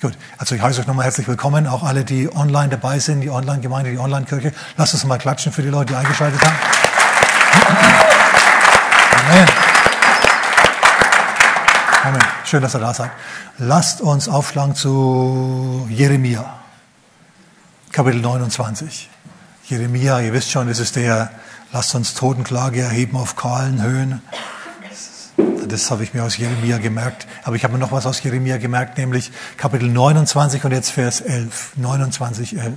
Gut, also ich heiße euch nochmal herzlich willkommen, auch alle, die online dabei sind, die Online-Gemeinde, die Online-Kirche. Lasst uns mal klatschen für die Leute, die eingeschaltet haben. Amen. Amen. Schön, dass ihr da seid. Lasst uns aufschlagen zu Jeremia, Kapitel 29. Jeremia, ihr wisst schon, das ist der, lasst uns Totenklage erheben auf kahlen Höhen das habe ich mir aus Jeremia gemerkt. Aber ich habe mir noch was aus Jeremia gemerkt, nämlich Kapitel 29 und jetzt Vers 11. 29, 11.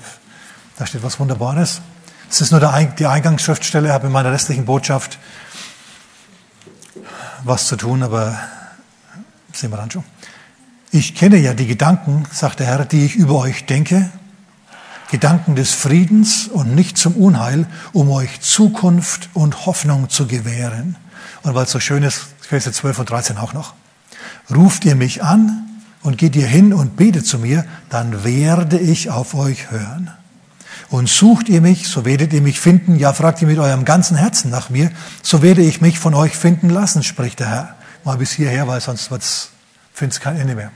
Da steht was Wunderbares. Das ist nur die Eingangsschriftstelle. Ich habe in meiner restlichen Botschaft was zu tun, aber sehen wir dann schon. Ich kenne ja die Gedanken, sagt der Herr, die ich über euch denke. Gedanken des Friedens und nicht zum Unheil, um euch Zukunft und Hoffnung zu gewähren. Und weil es so schön ist, Verse 12 und 13 auch noch. Ruft ihr mich an und geht ihr hin und betet zu mir, dann werde ich auf euch hören. Und sucht ihr mich, so werdet ihr mich finden. Ja, fragt ihr mit eurem ganzen Herzen nach mir, so werde ich mich von euch finden lassen, spricht der Herr. Mal bis hierher, weil sonst findet es kein Ende mehr.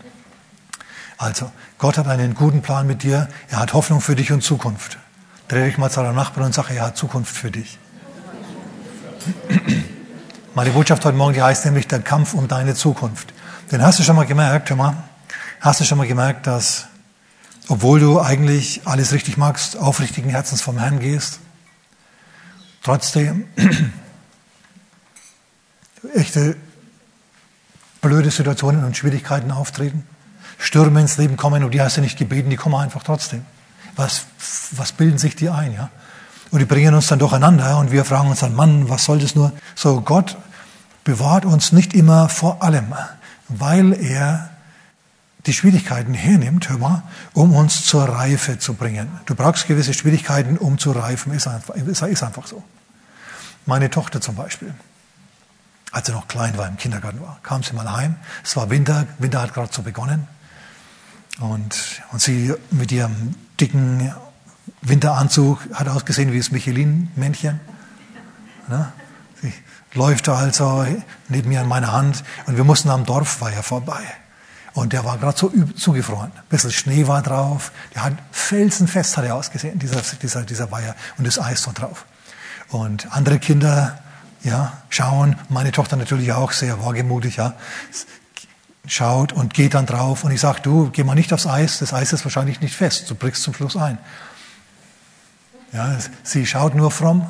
Also, Gott hat einen guten Plan mit dir. Er hat Hoffnung für dich und Zukunft. Dreh dich mal zu deinem Nachbarn und sag, er hat Zukunft für dich. Meine Botschaft heute Morgen, die heißt nämlich der Kampf um deine Zukunft. Denn hast du schon mal gemerkt, hör mal, hast du schon mal gemerkt, dass, obwohl du eigentlich alles richtig magst, aufrichtigen Herzens vom Herrn gehst, trotzdem echte blöde Situationen und Schwierigkeiten auftreten, Stürme ins Leben kommen und die hast du nicht gebeten, die kommen einfach trotzdem. Was, was bilden sich die ein, ja? Und die bringen uns dann durcheinander und wir fragen uns dann, Mann, was soll das nur? So, Gott bewahrt uns nicht immer vor allem, weil er die Schwierigkeiten hernimmt, hör mal, um uns zur Reife zu bringen. Du brauchst gewisse Schwierigkeiten, um zu reifen, ist einfach, ist einfach so. Meine Tochter zum Beispiel, als sie noch klein war, im Kindergarten war, kam sie mal heim. Es war Winter, Winter hat gerade so begonnen. Und, und sie mit ihrem dicken Winteranzug hat ausgesehen wie das Michelin-Männchen. Ne? Läuft da also neben mir an meiner Hand und wir mussten am Dorfweiher vorbei. Und der war gerade so zugefroren. Ein bisschen Schnee war drauf. Der hat felsenfest hat er ausgesehen, dieser, dieser, dieser Weiher. Und das Eis so drauf. Und andere Kinder, ja, schauen. Meine Tochter natürlich auch sehr wagemutig, ja. Schaut und geht dann drauf. Und ich sage, du, geh mal nicht aufs Eis. Das Eis ist wahrscheinlich nicht fest. Du brichst zum Schluss ein. Ja, sie schaut nur fromm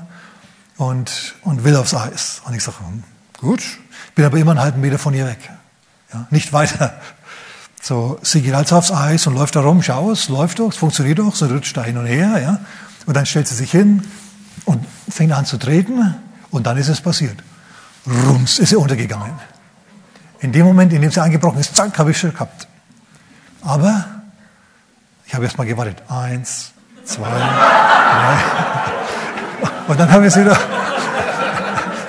und, und will aufs Eis. Und ich sage, hm, gut, bin aber immer einen halben Meter von ihr weg. Ja, nicht weiter. So, sie geht also aufs Eis und läuft da rum, schau, es läuft doch, es funktioniert doch, sie rutscht da hin und her, ja. Und dann stellt sie sich hin und fängt an zu treten und dann ist es passiert. Rums, ist sie untergegangen. In dem Moment, in dem sie eingebrochen ist, zack, habe ich schon gehabt. Aber ich habe erst mal gewartet. Eins, zwei, drei. Und dann habe ich sie,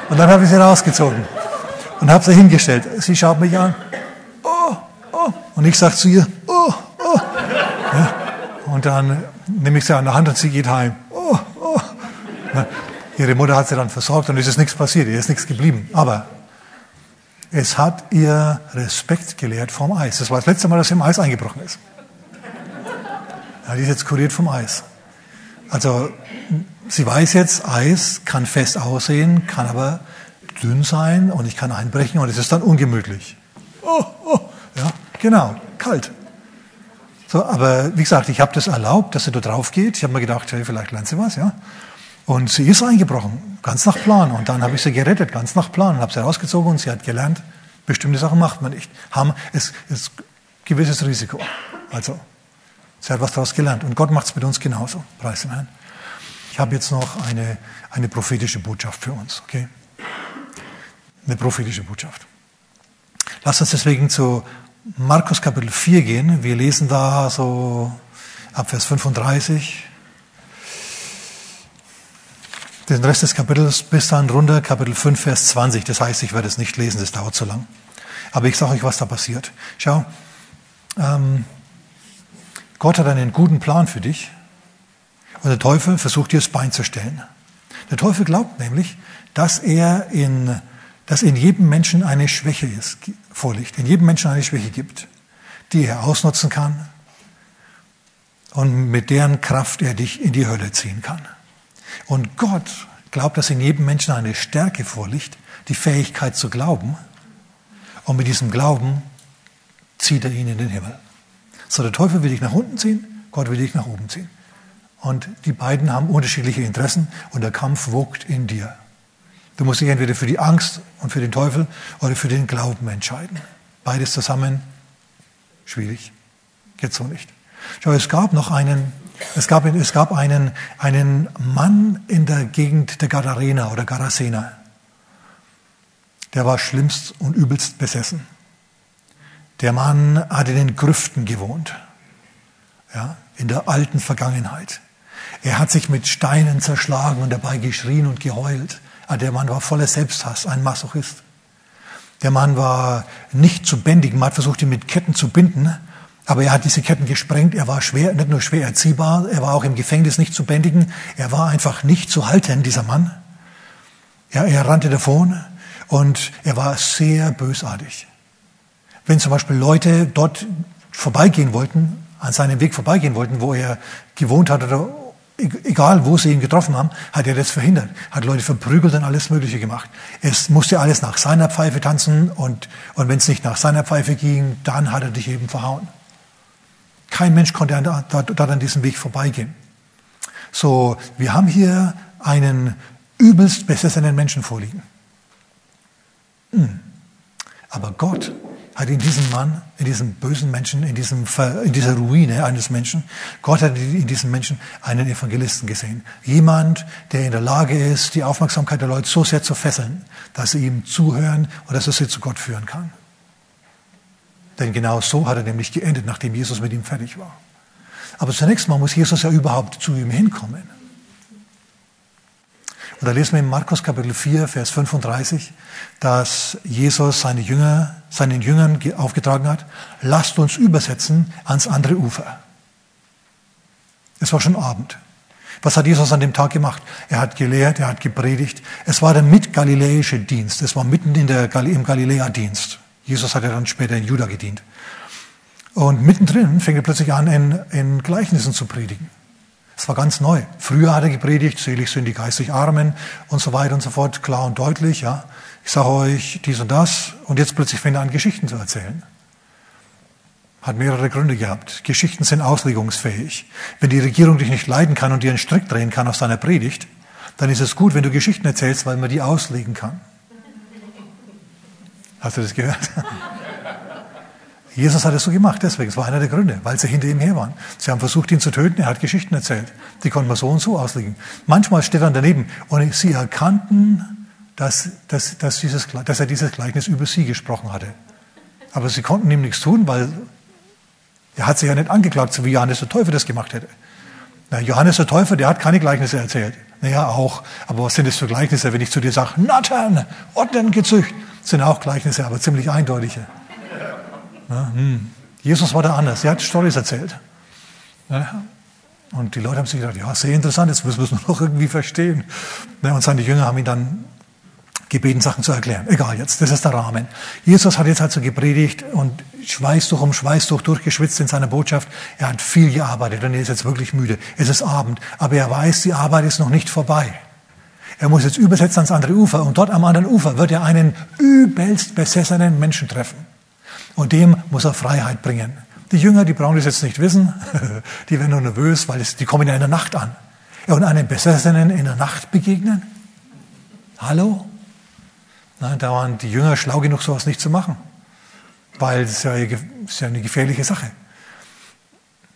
und dann habe ich sie rausgezogen und habe sie hingestellt. Sie schaut mich an. Oh, oh. Und ich sage zu ihr, oh, oh. Ja. Und dann nehme ich sie an der Hand und sie geht heim. Oh, oh. Ja. Ihre Mutter hat sie dann versorgt und es ist nichts passiert, ihr ist nichts geblieben. Aber es hat ihr Respekt gelehrt vom Eis. Das war das letzte Mal, dass sie im Eis eingebrochen ist. Ja, die ist jetzt kuriert vom Eis. Also sie weiß jetzt, Eis kann fest aussehen, kann aber dünn sein und ich kann einbrechen und es ist dann ungemütlich. Oh, oh, ja, genau, kalt. So, aber wie gesagt, ich habe das erlaubt, dass sie da drauf geht. Ich habe mir gedacht, hey, vielleicht lernt sie was, ja. Und sie ist eingebrochen, ganz nach Plan. Und dann habe ich sie gerettet, ganz nach Plan. Und habe sie rausgezogen und sie hat gelernt, bestimmte Sachen macht man nicht. Haben, es ist gewisses Risiko. Also, sie hat was daraus gelernt. Und Gott macht es mit uns genauso. Preis dem Herrn. Ich habe jetzt noch eine, eine prophetische Botschaft für uns, okay? Eine prophetische Botschaft. Lass uns deswegen zu Markus Kapitel 4 gehen. Wir lesen da so ab Vers 35. Den Rest des Kapitels bis dann runter, Kapitel 5, Vers 20. Das heißt, ich werde es nicht lesen, das dauert zu lang. Aber ich sage euch, was da passiert. Schau, ähm, Gott hat einen guten Plan für dich. Und der Teufel versucht dir das Bein zu stellen. Der Teufel glaubt nämlich, dass er in, dass in jedem Menschen eine Schwäche ist, vorliegt, in jedem Menschen eine Schwäche gibt, die er ausnutzen kann, und mit deren Kraft er dich in die Hölle ziehen kann. Und Gott glaubt, dass in jedem Menschen eine Stärke vorliegt, die Fähigkeit zu glauben. Und mit diesem Glauben zieht er ihn in den Himmel. So, der Teufel will dich nach unten ziehen, Gott will dich nach oben ziehen. Und die beiden haben unterschiedliche Interessen und der Kampf wogt in dir. Du musst dich entweder für die Angst und für den Teufel oder für den Glauben entscheiden. Beides zusammen schwierig. Geht so nicht. Schau, es gab noch einen, es gab, es gab einen, einen Mann in der Gegend der Gadarena oder Garasena. Der war schlimmst und übelst besessen. Der Mann hat in den Grüften gewohnt. Ja, in der alten Vergangenheit. Er hat sich mit Steinen zerschlagen und dabei geschrien und geheult. Ah, der Mann war voller Selbsthass, ein Masochist. Der Mann war nicht zu bändigen. Man hat versucht, ihn mit Ketten zu binden. Aber er hat diese Ketten gesprengt. Er war schwer, nicht nur schwer erziehbar, er war auch im Gefängnis nicht zu bändigen. Er war einfach nicht zu halten, dieser Mann. Ja, er rannte davon und er war sehr bösartig. Wenn zum Beispiel Leute dort vorbeigehen wollten, an seinem Weg vorbeigehen wollten, wo er gewohnt hat oder egal wo sie ihn getroffen haben, hat er das verhindert, hat Leute verprügelt und alles Mögliche gemacht. Es musste alles nach seiner Pfeife tanzen und, und wenn es nicht nach seiner Pfeife ging, dann hat er dich eben verhauen. Kein Mensch konnte dort an diesem Weg vorbeigehen. So, wir haben hier einen übelst besessenen Menschen vorliegen. Hm. Aber Gott hat in diesem Mann, in diesem bösen Menschen, in, diesem, in dieser Ruine eines Menschen, Gott hat in diesem Menschen einen Evangelisten gesehen. Jemand, der in der Lage ist, die Aufmerksamkeit der Leute so sehr zu fesseln, dass sie ihm zuhören und dass er sie zu Gott führen kann. Denn genau so hat er nämlich geendet, nachdem Jesus mit ihm fertig war. Aber zunächst mal muss Jesus ja überhaupt zu ihm hinkommen. Und da lesen wir in Markus Kapitel 4, Vers 35, dass Jesus seine Jünger, seinen Jüngern aufgetragen hat, lasst uns übersetzen ans andere Ufer. Es war schon Abend. Was hat Jesus an dem Tag gemacht? Er hat gelehrt, er hat gepredigt. Es war der mitgaliläische Dienst. Es war mitten in der, im Galiläa-Dienst. Jesus hat ja dann später in Juda gedient. Und mittendrin fängt er plötzlich an, in, in Gleichnissen zu predigen. Das war ganz neu. Früher hat er gepredigt, selig sind die geistig Armen und so weiter und so fort, klar und deutlich, ja. Ich sage euch dies und das und jetzt plötzlich fängt er an, Geschichten zu erzählen. Hat mehrere Gründe gehabt. Geschichten sind auslegungsfähig. Wenn die Regierung dich nicht leiden kann und dir einen Strick drehen kann auf seiner Predigt, dann ist es gut, wenn du Geschichten erzählst, weil man die auslegen kann. Hast du das gehört? Jesus hat es so gemacht, deswegen. Es war einer der Gründe, weil sie hinter ihm her waren. Sie haben versucht, ihn zu töten, er hat Geschichten erzählt. Die konnten man so und so auslegen. Manchmal steht er daneben und sie erkannten, dass, dass, dass, dieses, dass er dieses Gleichnis über sie gesprochen hatte. Aber sie konnten ihm nichts tun, weil er hat sich ja nicht angeklagt, so wie Johannes der Täufer das gemacht hätte. Na, Johannes der Täufer, der hat keine Gleichnisse erzählt. Naja, auch. Aber was sind das für Gleichnisse, wenn ich zu dir sage, Nattern, Otten gezücht? sind auch Gleichnisse, aber ziemlich eindeutige. Hm. Jesus war da anders. Er hat Storys erzählt. Und die Leute haben sich gedacht, ja, sehr interessant, jetzt müssen wir es nur noch irgendwie verstehen. Und seine Jünger haben ihn dann gebeten, Sachen zu erklären. Egal jetzt, das ist der Rahmen. Jesus hat jetzt also gepredigt und Schweißtuch um Schweißtuch durchgeschwitzt in seiner Botschaft. Er hat viel gearbeitet und er ist jetzt wirklich müde. Es ist Abend, aber er weiß, die Arbeit ist noch nicht vorbei. Er muss jetzt übersetzen ans andere Ufer und dort am anderen Ufer wird er einen übelst besessenen Menschen treffen. Und dem muss er Freiheit bringen. Die Jünger, die brauchen das jetzt nicht wissen, die werden nur nervös, weil es, die kommen ja in der Nacht an. Und einem Besessenen in der Nacht begegnen? Hallo? Nein, da waren die Jünger schlau genug, sowas nicht zu machen. Weil es ja, ist ja eine gefährliche Sache.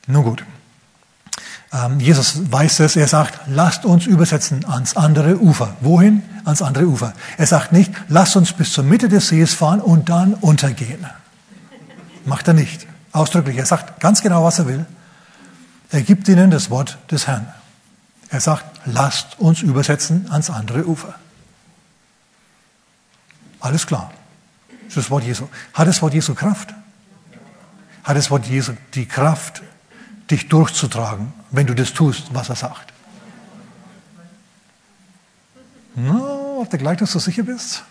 Nun gut. Ähm, Jesus weiß es, er sagt, lasst uns übersetzen ans andere Ufer. Wohin? Ans andere Ufer. Er sagt nicht, lasst uns bis zur Mitte des Sees fahren und dann untergehen. Macht er nicht. Ausdrücklich. Er sagt ganz genau, was er will. Er gibt ihnen das Wort des Herrn. Er sagt, lasst uns übersetzen ans andere Ufer. Alles klar. Das das Wort Jesu. Hat das Wort Jesu Kraft? Hat das Wort Jesu die Kraft, dich durchzutragen, wenn du das tust, was er sagt. No, ob du gleich noch so sicher bist?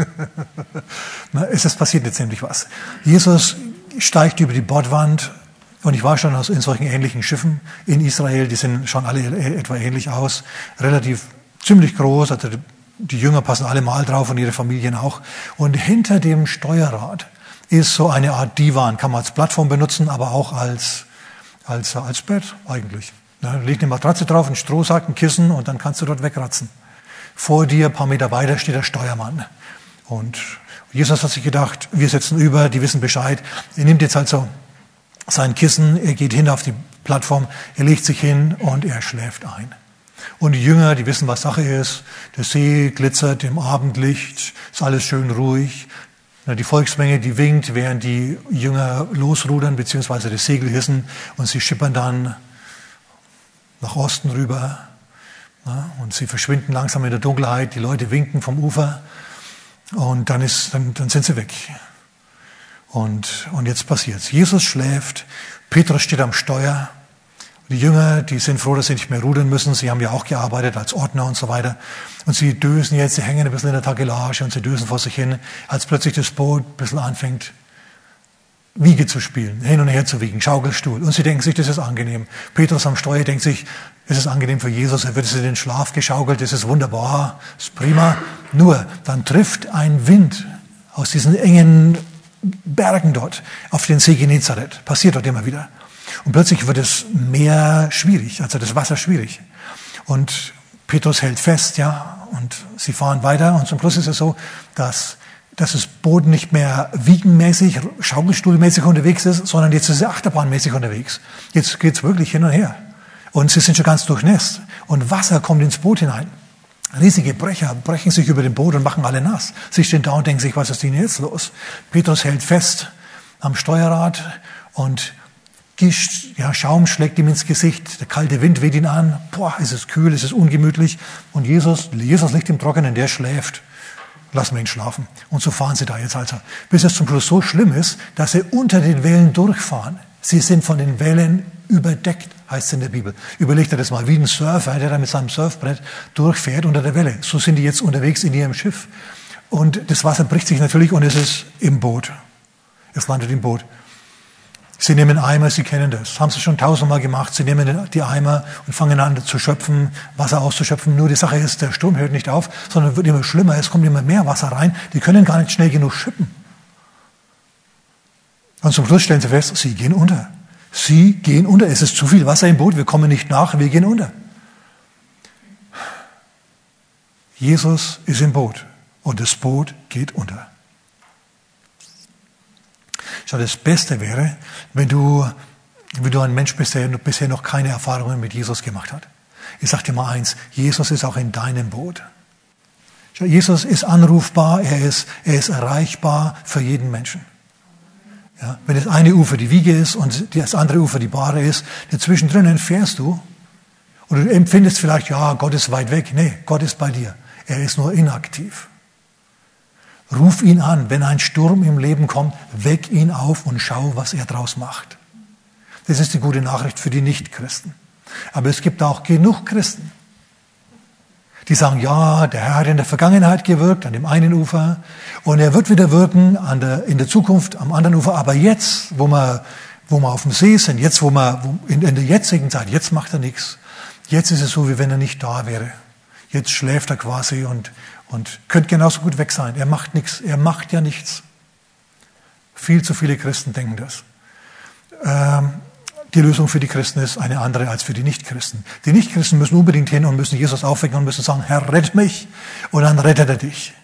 Es ist passiert jetzt nämlich was. Jesus steigt über die Bordwand Und ich war schon in solchen ähnlichen Schiffen in Israel, die sehen schon alle etwa ähnlich aus, relativ ziemlich groß, also die Jünger passen alle mal drauf und ihre Familien auch. Und hinter dem Steuerrad ist so eine Art Divan, kann man als Plattform benutzen, aber auch als, als, als Bett eigentlich. Da liegt eine Matratze drauf, ein Strohsack, ein Kissen und dann kannst du dort wegratzen. Vor dir, ein paar Meter weiter, steht der Steuermann. Und Jesus hat sich gedacht, wir setzen über, die wissen Bescheid. Er nimmt jetzt also sein Kissen, er geht hin auf die Plattform, er legt sich hin und er schläft ein. Und die Jünger, die wissen, was Sache ist. Der See glitzert im Abendlicht, ist alles schön ruhig. Die Volksmenge, die winkt, während die Jünger losrudern bzw. das Segel hissen und sie schippern dann nach Osten rüber. Und sie verschwinden langsam in der Dunkelheit. Die Leute winken vom Ufer und dann, ist, dann, dann sind sie weg. Und, und jetzt passiert's. Jesus schläft, Petrus steht am Steuer. Die Jünger, die sind froh, dass sie nicht mehr rudern müssen. Sie haben ja auch gearbeitet als Ordner und so weiter. Und sie dösen jetzt, sie hängen ein bisschen in der Tagelage und sie dösen vor sich hin, als plötzlich das Boot ein bisschen anfängt, Wiege zu spielen, hin und her zu wiegen, Schaukelstuhl. Und sie denken sich, das ist angenehm. Petrus am Steuer denkt sich, das ist angenehm für Jesus, er wird es in den Schlaf geschaukelt, das ist wunderbar, das ist prima. Nur, dann trifft ein Wind aus diesen engen Bergen dort auf den See Genezareth. Passiert dort immer wieder. Und plötzlich wird es Meer schwierig, also das Wasser schwierig. Und Petrus hält fest, ja, und sie fahren weiter. Und zum Schluss ist es so, dass, dass das Boot nicht mehr wiegenmäßig, schaukelstuhlmäßig unterwegs ist, sondern jetzt ist es achterbahnmäßig unterwegs. Jetzt geht's wirklich hin und her. Und sie sind schon ganz durchnässt. Und Wasser kommt ins Boot hinein. Riesige Brecher brechen sich über den Boot und machen alle nass. Sie stehen da und denken sich, was ist denn jetzt los? Petrus hält fest am Steuerrad und ja, Schaum schlägt ihm ins Gesicht, der kalte Wind weht ihn an, boah, ist es kühl, ist es ungemütlich. Und Jesus, Jesus liegt im Trockenen, der schläft. Lassen wir ihn schlafen. Und so fahren sie da jetzt also. Bis es zum Schluss so schlimm ist, dass sie unter den Wellen durchfahren. Sie sind von den Wellen überdeckt, heißt es in der Bibel. Überlegt er das mal, wie ein Surfer, der da mit seinem Surfbrett durchfährt unter der Welle. So sind die jetzt unterwegs in ihrem Schiff. Und das Wasser bricht sich natürlich und es ist im Boot. Es landet im Boot. Sie nehmen Eimer, Sie kennen das. Haben Sie schon tausendmal gemacht. Sie nehmen die Eimer und fangen an zu schöpfen, Wasser auszuschöpfen. Nur die Sache ist, der Sturm hört nicht auf, sondern wird immer schlimmer. Es kommt immer mehr Wasser rein. Die können gar nicht schnell genug schippen. Und zum Schluss stellen Sie fest, Sie gehen unter. Sie gehen unter. Es ist zu viel Wasser im Boot. Wir kommen nicht nach. Wir gehen unter. Jesus ist im Boot und das Boot geht unter. Schau, das Beste wäre, wenn du, wenn du ein Mensch bist, der bisher noch keine Erfahrungen mit Jesus gemacht hat. Ich sage dir mal eins, Jesus ist auch in deinem Boot. Schau, Jesus ist anrufbar, er ist, er ist erreichbar für jeden Menschen. Ja, wenn das eine Ufer die Wiege ist und das andere Ufer die Bahre ist, dazwischen drinnen fährst du und du empfindest vielleicht, ja, Gott ist weit weg. Nee, Gott ist bei dir. Er ist nur inaktiv. Ruf ihn an, wenn ein Sturm im Leben kommt, weck ihn auf und schau, was er draus macht. Das ist die gute Nachricht für die Nichtchristen. Aber es gibt auch genug Christen, die sagen, ja, der Herr hat in der Vergangenheit gewirkt, an dem einen Ufer, und er wird wieder wirken an der, in der Zukunft am anderen Ufer, aber jetzt, wo wir, wo wir auf dem See sind, jetzt, wo wir, in, in der jetzigen Zeit, jetzt macht er nichts. Jetzt ist es so, wie wenn er nicht da wäre. Jetzt schläft er quasi und, und könnte genauso gut weg sein. Er macht nichts. Er macht ja nichts. Viel zu viele Christen denken das. Ähm, die Lösung für die Christen ist eine andere als für die Nichtchristen. Die Nichtchristen müssen unbedingt hin und müssen Jesus aufwecken und müssen sagen, Herr, rett mich. Und dann rettet er dich.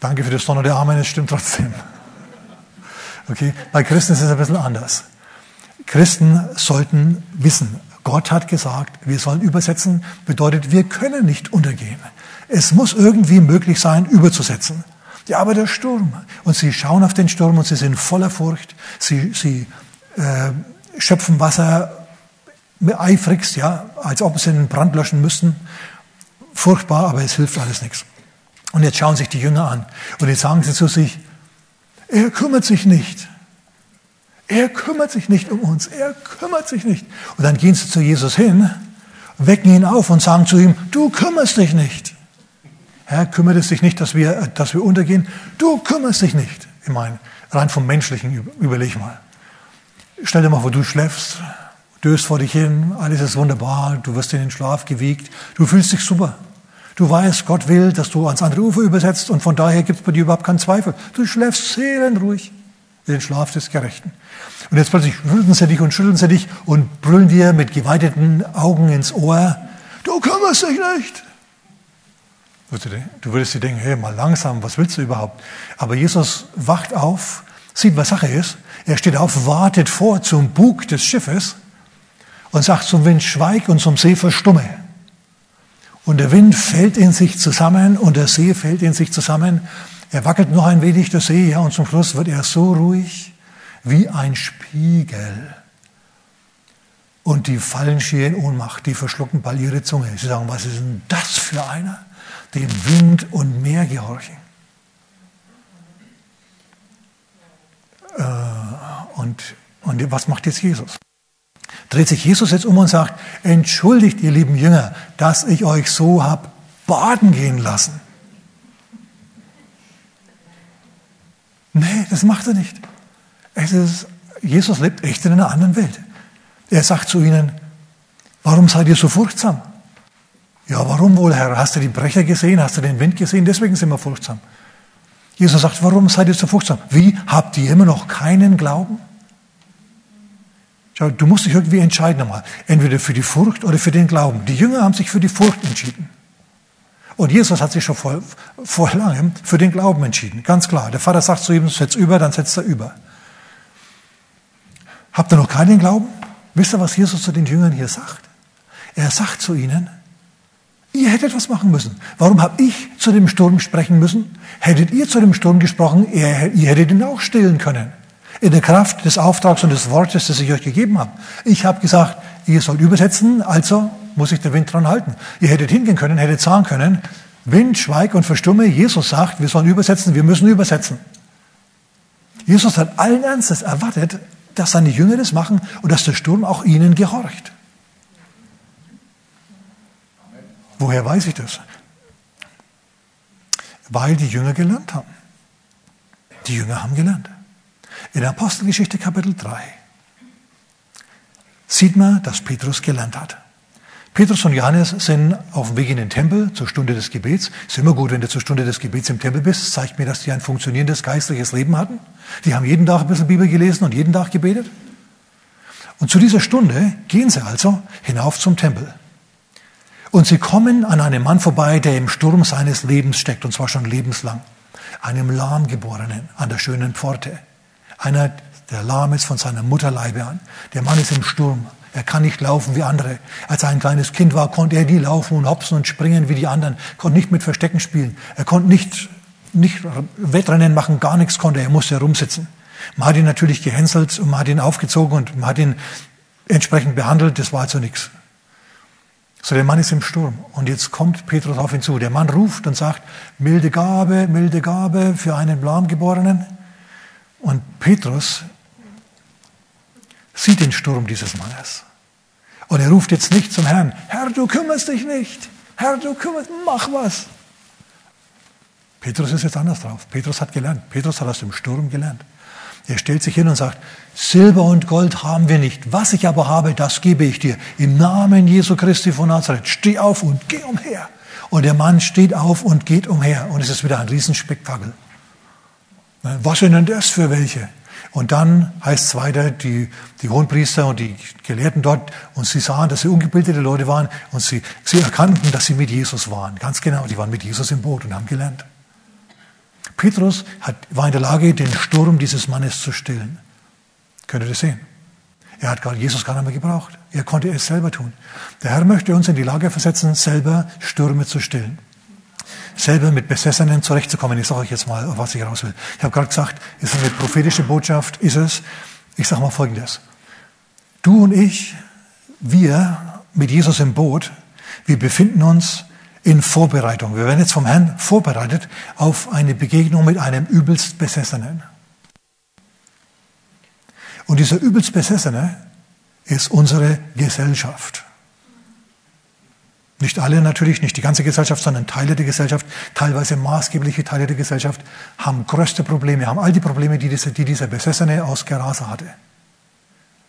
Danke für das Donner der Amen, es stimmt trotzdem. Okay? Bei Christen ist es ein bisschen anders. Christen sollten wissen, Gott hat gesagt, wir sollen übersetzen, bedeutet, wir können nicht untergehen. Es muss irgendwie möglich sein, überzusetzen. Ja, aber der Sturm. Und sie schauen auf den Sturm und sie sind voller Furcht. Sie, sie äh, schöpfen Wasser eifrigst, ja, als ob sie einen Brand löschen müssten. Furchtbar, aber es hilft alles nichts. Und jetzt schauen sich die Jünger an. Und jetzt sagen sie zu sich, er kümmert sich nicht. Er kümmert sich nicht um uns. Er kümmert sich nicht. Und dann gehen sie zu Jesus hin, wecken ihn auf und sagen zu ihm, du kümmerst dich nicht. Herr, kümmert es dich nicht, dass wir, dass wir untergehen? Du kümmerst dich nicht. Ich meine, rein vom Menschlichen überleg mal. stell dir mal vor, du schläfst, döst vor dich hin, alles ist wunderbar, du wirst in den Schlaf gewiegt, du fühlst dich super. Du weißt, Gott will, dass du ans andere Ufer übersetzt und von daher gibt es bei dir überhaupt keinen Zweifel. Du schläfst seelenruhig den Schlaf des Gerechten. Und jetzt plötzlich schütteln sie dich und schütteln sie dich und brüllen dir mit geweiteten Augen ins Ohr, du kümmerst dich nicht. Du würdest dir denken, hey, mal langsam, was willst du überhaupt? Aber Jesus wacht auf, sieht, was Sache ist. Er steht auf, wartet vor zum Bug des Schiffes und sagt zum Wind, schweig und zum See verstumme. Und der Wind fällt in sich zusammen und der See fällt in sich zusammen. Er wackelt noch ein wenig, der See, ja, und zum Schluss wird er so ruhig wie ein Spiegel. Und die fallen schier in Ohnmacht, die verschlucken bald ihre Zunge. Sie sagen, was ist denn das für einer? Dem Wind und Meer gehorchen. Äh, und, und was macht jetzt Jesus? dreht sich Jesus jetzt um und sagt, entschuldigt ihr lieben Jünger, dass ich euch so hab baden gehen lassen. Nee, das macht er nicht. Es ist, Jesus lebt echt in einer anderen Welt. Er sagt zu ihnen, warum seid ihr so furchtsam? Ja, warum wohl, Herr? Hast du die Brecher gesehen? Hast du den Wind gesehen? Deswegen sind wir furchtsam. Jesus sagt, warum seid ihr so furchtsam? Wie? Habt ihr immer noch keinen Glauben? Schau, du musst dich irgendwie entscheiden einmal. Entweder für die Furcht oder für den Glauben. Die Jünger haben sich für die Furcht entschieden. Und Jesus hat sich schon vor, vor langem für den Glauben entschieden. Ganz klar. Der Vater sagt zu ihm, setz über, dann setzt er über. Habt ihr noch keinen Glauben? Wisst ihr, was Jesus zu den Jüngern hier sagt? Er sagt zu ihnen, ihr hättet was machen müssen. Warum habe ich zu dem Sturm sprechen müssen? Hättet ihr zu dem Sturm gesprochen, ihr, ihr hättet ihn auch stillen können in der Kraft des Auftrags und des Wortes, das ich euch gegeben habe. Ich habe gesagt, ihr sollt übersetzen, also muss ich den Wind dran halten. Ihr hättet hingehen können, hättet sagen können, Wind, schweig und verstumme. Jesus sagt, wir sollen übersetzen, wir müssen übersetzen. Jesus hat allen Ernstes erwartet, dass seine Jünger das machen und dass der Sturm auch ihnen gehorcht. Woher weiß ich das? Weil die Jünger gelernt haben. Die Jünger haben gelernt. In der Apostelgeschichte Kapitel 3 sieht man, dass Petrus gelernt hat. Petrus und Johannes sind auf dem Weg in den Tempel zur Stunde des Gebets. Ist immer gut, wenn du zur Stunde des Gebets im Tempel bist. Zeigt mir, dass die ein funktionierendes geistliches Leben hatten. Die haben jeden Tag ein bisschen Bibel gelesen und jeden Tag gebetet. Und zu dieser Stunde gehen sie also hinauf zum Tempel. Und sie kommen an einem Mann vorbei, der im Sturm seines Lebens steckt, und zwar schon lebenslang. Einem Lahmgeborenen an der schönen Pforte. Einer, der lahm ist von seiner Mutterleibe an. Der Mann ist im Sturm. Er kann nicht laufen wie andere. Als er ein kleines Kind war, konnte er nie laufen und hopsen und springen wie die anderen. Konnte nicht mit Verstecken spielen. Er konnte nicht, nicht Wettrennen machen, gar nichts konnte er. Musste herumsitzen. Man hat ihn natürlich gehänselt und man hat ihn aufgezogen und man hat ihn entsprechend behandelt. Das war also nichts. So, der Mann ist im Sturm. Und jetzt kommt Petrus auf ihn zu. Der Mann ruft und sagt, milde Gabe, milde Gabe für einen Lahmgeborenen. Und Petrus sieht den Sturm dieses Mannes. Und er ruft jetzt nicht zum Herrn, Herr, du kümmerst dich nicht. Herr, du kümmerst, mach was. Petrus ist jetzt anders drauf. Petrus hat gelernt. Petrus hat aus dem Sturm gelernt. Er stellt sich hin und sagt, Silber und Gold haben wir nicht. Was ich aber habe, das gebe ich dir. Im Namen Jesu Christi von Nazareth. Steh auf und geh umher. Und der Mann steht auf und geht umher. Und es ist wieder ein Riesenspektakel. Was sind denn das für welche? Und dann heißt es weiter, die, die Hohenpriester und die Gelehrten dort, und sie sahen, dass sie ungebildete Leute waren, und sie, sie erkannten, dass sie mit Jesus waren. Ganz genau, die waren mit Jesus im Boot und haben gelernt. Petrus hat, war in der Lage, den Sturm dieses Mannes zu stillen. Könnt ihr das sehen? Er hat Jesus gar nicht mehr gebraucht. Er konnte es selber tun. Der Herr möchte uns in die Lage versetzen, selber Stürme zu stillen selber mit Besessenen zurechtzukommen. Ich sage euch jetzt mal, auf was ich raus will. Ich habe gerade gesagt, ist es eine prophetische Botschaft? Ist es? Ich sage mal Folgendes. Du und ich, wir mit Jesus im Boot, wir befinden uns in Vorbereitung. Wir werden jetzt vom Herrn vorbereitet auf eine Begegnung mit einem übelst Besessenen. Und dieser übelst Besessene ist unsere Gesellschaft. Nicht alle natürlich, nicht die ganze Gesellschaft, sondern Teile der Gesellschaft, teilweise maßgebliche Teile der Gesellschaft haben größte Probleme, haben all die Probleme, die dieser, die dieser Besessene aus Gerasa hatte.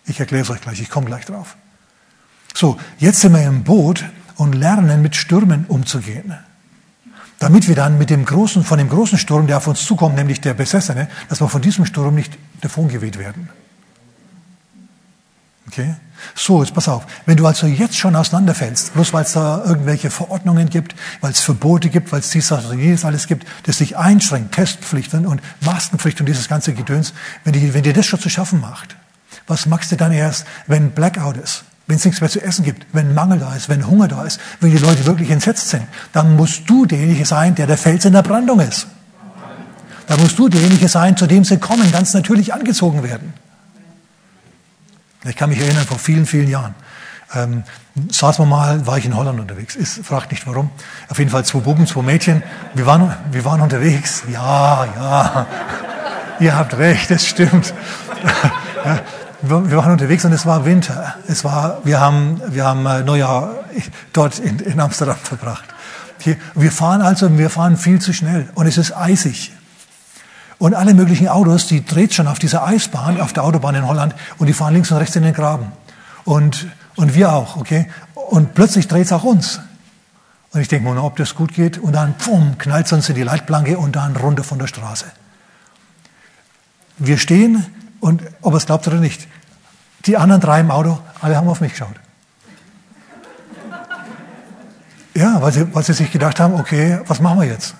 Ich erkläre es euch gleich, ich komme gleich drauf. So, jetzt sind wir im Boot und lernen mit Stürmen umzugehen. Damit wir dann mit dem großen, von dem großen Sturm, der auf uns zukommt, nämlich der Besessene, dass wir von diesem Sturm nicht davongeweht werden. Okay? So, jetzt pass auf. Wenn du also jetzt schon auseinanderfällst, bloß weil es da irgendwelche Verordnungen gibt, weil es Verbote gibt, weil es dies und jenes alles gibt, das dich einschränkt, Testpflichten und Maskenpflicht und dieses ganze Gedöns, wenn, die, wenn dir das schon zu schaffen macht, was machst du dann erst, wenn Blackout ist? Wenn es nichts mehr zu essen gibt, wenn Mangel da ist, wenn Hunger da ist, wenn die Leute wirklich entsetzt sind, dann musst du derjenige sein, der der Fels in der Brandung ist. Da musst du derjenige sein, zu dem sie kommen, ganz natürlich angezogen werden. Ich kann mich erinnern, vor vielen, vielen Jahren ähm, saß man mal, war ich in Holland unterwegs. Ist, fragt nicht warum. Auf jeden Fall zwei Buben, zwei Mädchen. Wir waren, wir waren unterwegs. Ja, ja. Ihr habt recht, es stimmt. ja, wir waren unterwegs und es war Winter. Es war, wir haben, wir haben äh, Neujahr dort in, in Amsterdam verbracht. Wir fahren also, wir fahren viel zu schnell und es ist eisig. Und alle möglichen Autos, die dreht schon auf dieser Eisbahn, auf der Autobahn in Holland, und die fahren links und rechts in den Graben. Und, und wir auch, okay? Und plötzlich dreht es auch uns. Und ich denke mal, ob das gut geht. Und dann, pum, knallt es uns in die Leitplanke und dann runter von der Straße. Wir stehen und, ob es glaubt oder nicht, die anderen drei im Auto, alle haben auf mich geschaut. Ja, weil sie, weil sie sich gedacht haben, okay, was machen wir jetzt?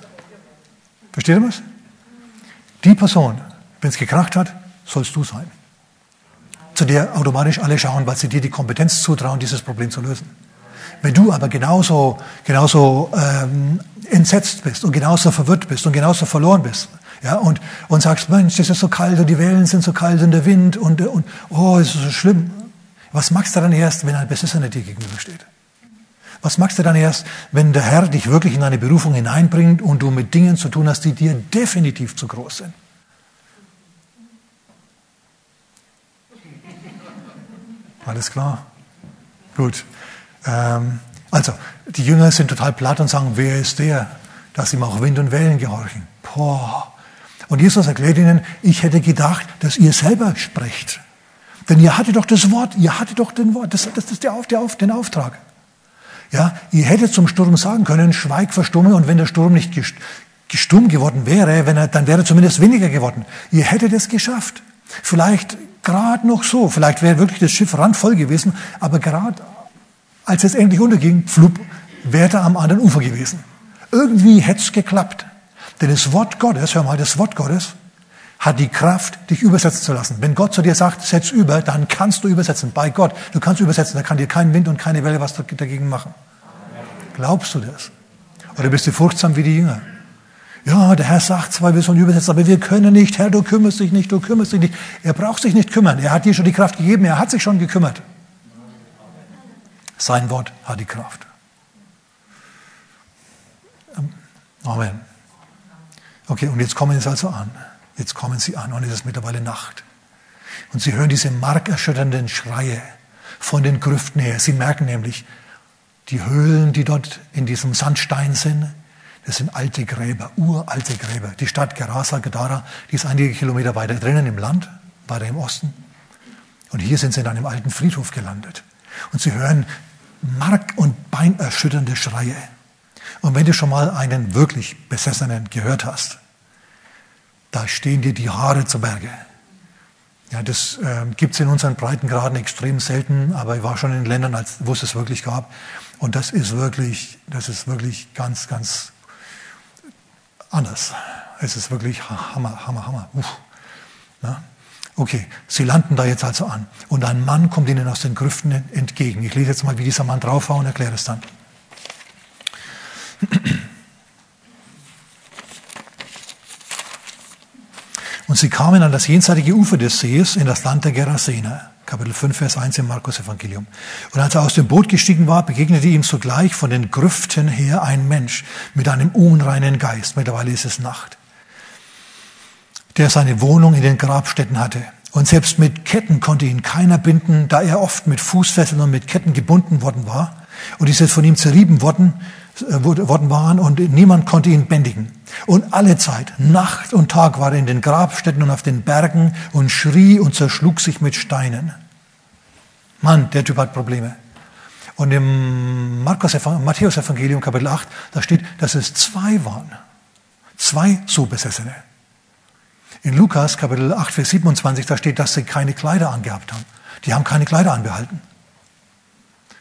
Versteht ihr was? Die Person, wenn es gekracht hat, sollst du sein. Zu der automatisch alle schauen, weil sie dir die Kompetenz zutrauen, dieses Problem zu lösen. Wenn du aber genauso, genauso ähm, entsetzt bist und genauso verwirrt bist und genauso verloren bist, ja, und, und sagst, Mensch, das ist so kalt und die Wellen sind so kalt und der Wind und, und oh, es ist so schlimm. Was machst du dann erst, wenn ein Besessener dir gegenübersteht? Was machst du dann erst, wenn der Herr dich wirklich in eine Berufung hineinbringt und du mit Dingen zu tun hast, die dir definitiv zu groß sind? Alles klar? Gut. Ähm, also, die Jünger sind total platt und sagen, wer ist der, dass ihm auch Wind und Wellen gehorchen? Boah. Und Jesus erklärt ihnen, ich hätte gedacht, dass ihr selber sprecht. Denn ihr hattet doch das Wort, ihr hattet doch den Wort, das, das ist der, der, den Auftrag. Ja, ihr hättet zum Sturm sagen können, schweig, verstumme, und wenn der Sturm nicht gestumm geworden wäre, wenn er, dann wäre er zumindest weniger geworden. Ihr hättet es geschafft. Vielleicht gerade noch so, vielleicht wäre wirklich das Schiff randvoll gewesen, aber gerade als es endlich unterging, flupp, wäre er am anderen Ufer gewesen. Irgendwie hätte es geklappt. Denn das Wort Gottes, hör mal, das Wort Gottes hat die Kraft, dich übersetzen zu lassen. Wenn Gott zu dir sagt, setz über, dann kannst du übersetzen. Bei Gott. Du kannst übersetzen. Da kann dir kein Wind und keine Welle was dagegen machen. Glaubst du das? Oder bist du furchtsam wie die Jünger? Ja, der Herr sagt zwar, wir sollen übersetzen, aber wir können nicht. Herr, du kümmerst dich nicht, du kümmerst dich nicht. Er braucht sich nicht kümmern. Er hat dir schon die Kraft gegeben. Er hat sich schon gekümmert. Sein Wort hat die Kraft. Amen. Okay, und jetzt kommen sie also an. Jetzt kommen sie an und es ist mittlerweile Nacht. Und sie hören diese markerschütternden Schreie von den Grüften her. Sie merken nämlich, die Höhlen, die dort in diesem Sandstein sind, das sind alte Gräber, uralte Gräber. Die Stadt Gerasa, Gadara, die ist einige Kilometer weiter drinnen im Land, weiter im Osten. Und hier sind sie in einem alten Friedhof gelandet. Und sie hören mark- und beinerschütternde Schreie. Und wenn du schon mal einen wirklich Besessenen gehört hast, da stehen dir die Haare zu Berge. Ja, das äh, gibt es in unseren Breitengraden extrem selten, aber ich war schon in Ländern, als, wo es es wirklich gab. Und das ist wirklich, das ist wirklich ganz, ganz anders. Es ist wirklich Hammer, Hammer, Hammer. Uff. Ja? Okay, sie landen da jetzt also an. Und ein Mann kommt ihnen aus den Grüften entgegen. Ich lese jetzt mal, wie dieser Mann drauf war und erkläre es dann. Und sie kamen an das jenseitige Ufer des Sees in das Land der Gerasener. Kapitel 5, Vers 1 im Markus Evangelium. Und als er aus dem Boot gestiegen war, begegnete ihm sogleich von den Grüften her ein Mensch mit einem unreinen Geist. Mittlerweile ist es Nacht. Der seine Wohnung in den Grabstätten hatte. Und selbst mit Ketten konnte ihn keiner binden, da er oft mit Fußfesseln und mit Ketten gebunden worden war. Und ist jetzt von ihm zerrieben worden, worden waren und niemand konnte ihn bändigen. Und alle Zeit, Nacht und Tag war er in den Grabstätten und auf den Bergen und schrie und zerschlug sich mit Steinen. Mann, der Typ hat Probleme. Und im Markus, Matthäus Evangelium Kapitel 8, da steht, dass es zwei waren. Zwei so Besessene. In Lukas Kapitel 8, Vers 27, da steht, dass sie keine Kleider angehabt haben. Die haben keine Kleider anbehalten.